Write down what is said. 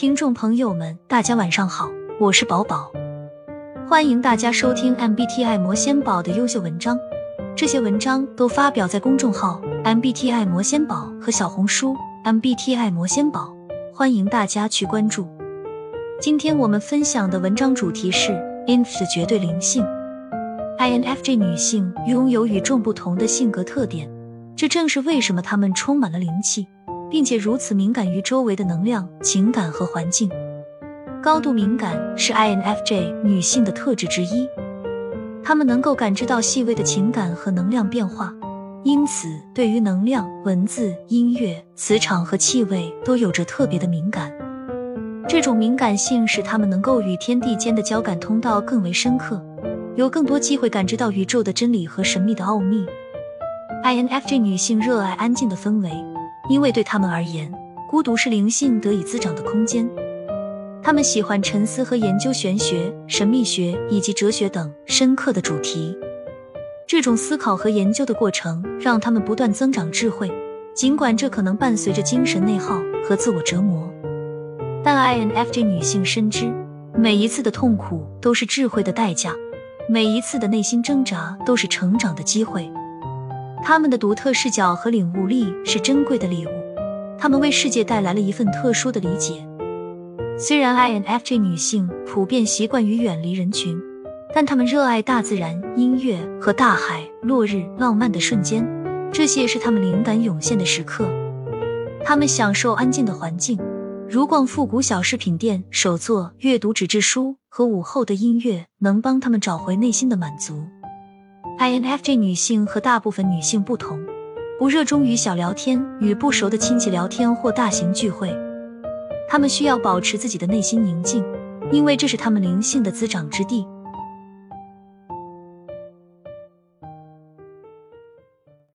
听众朋友们，大家晚上好，我是宝宝，欢迎大家收听 MBTI 魔仙宝的优秀文章。这些文章都发表在公众号 MBTI 魔仙宝和小红书 MBTI 魔仙宝，欢迎大家去关注。今天我们分享的文章主题是 INF 绝对灵性。INFJ 女性拥有与众不同的性格特点，这正是为什么她们充满了灵气。并且如此敏感于周围的能量、情感和环境，高度敏感是 INFJ 女性的特质之一。她们能够感知到细微的情感和能量变化，因此对于能量、文字、音乐、磁场和气味都有着特别的敏感。这种敏感性使她们能够与天地间的交感通道更为深刻，有更多机会感知到宇宙的真理和神秘的奥秘。INFJ 女性热爱安静的氛围。因为对他们而言，孤独是灵性得以滋长的空间。他们喜欢沉思和研究玄学、神秘学以及哲学等深刻的主题。这种思考和研究的过程让他们不断增长智慧，尽管这可能伴随着精神内耗和自我折磨。但 INFJ 女性深知，每一次的痛苦都是智慧的代价，每一次的内心挣扎都是成长的机会。他们的独特视角和领悟力是珍贵的礼物，他们为世界带来了一份特殊的理解。虽然 INFJ 女性普遍习惯于远离人群，但她们热爱大自然、音乐和大海、落日、浪漫的瞬间，这些是他们灵感涌现的时刻。他们享受安静的环境，如逛复古小饰品店、手作、阅读纸质书和午后的音乐，能帮他们找回内心的满足。INFJ 女性和大部分女性不同，不热衷于小聊天、与不熟的亲戚聊天或大型聚会。她们需要保持自己的内心宁静，因为这是她们灵性的滋长之地。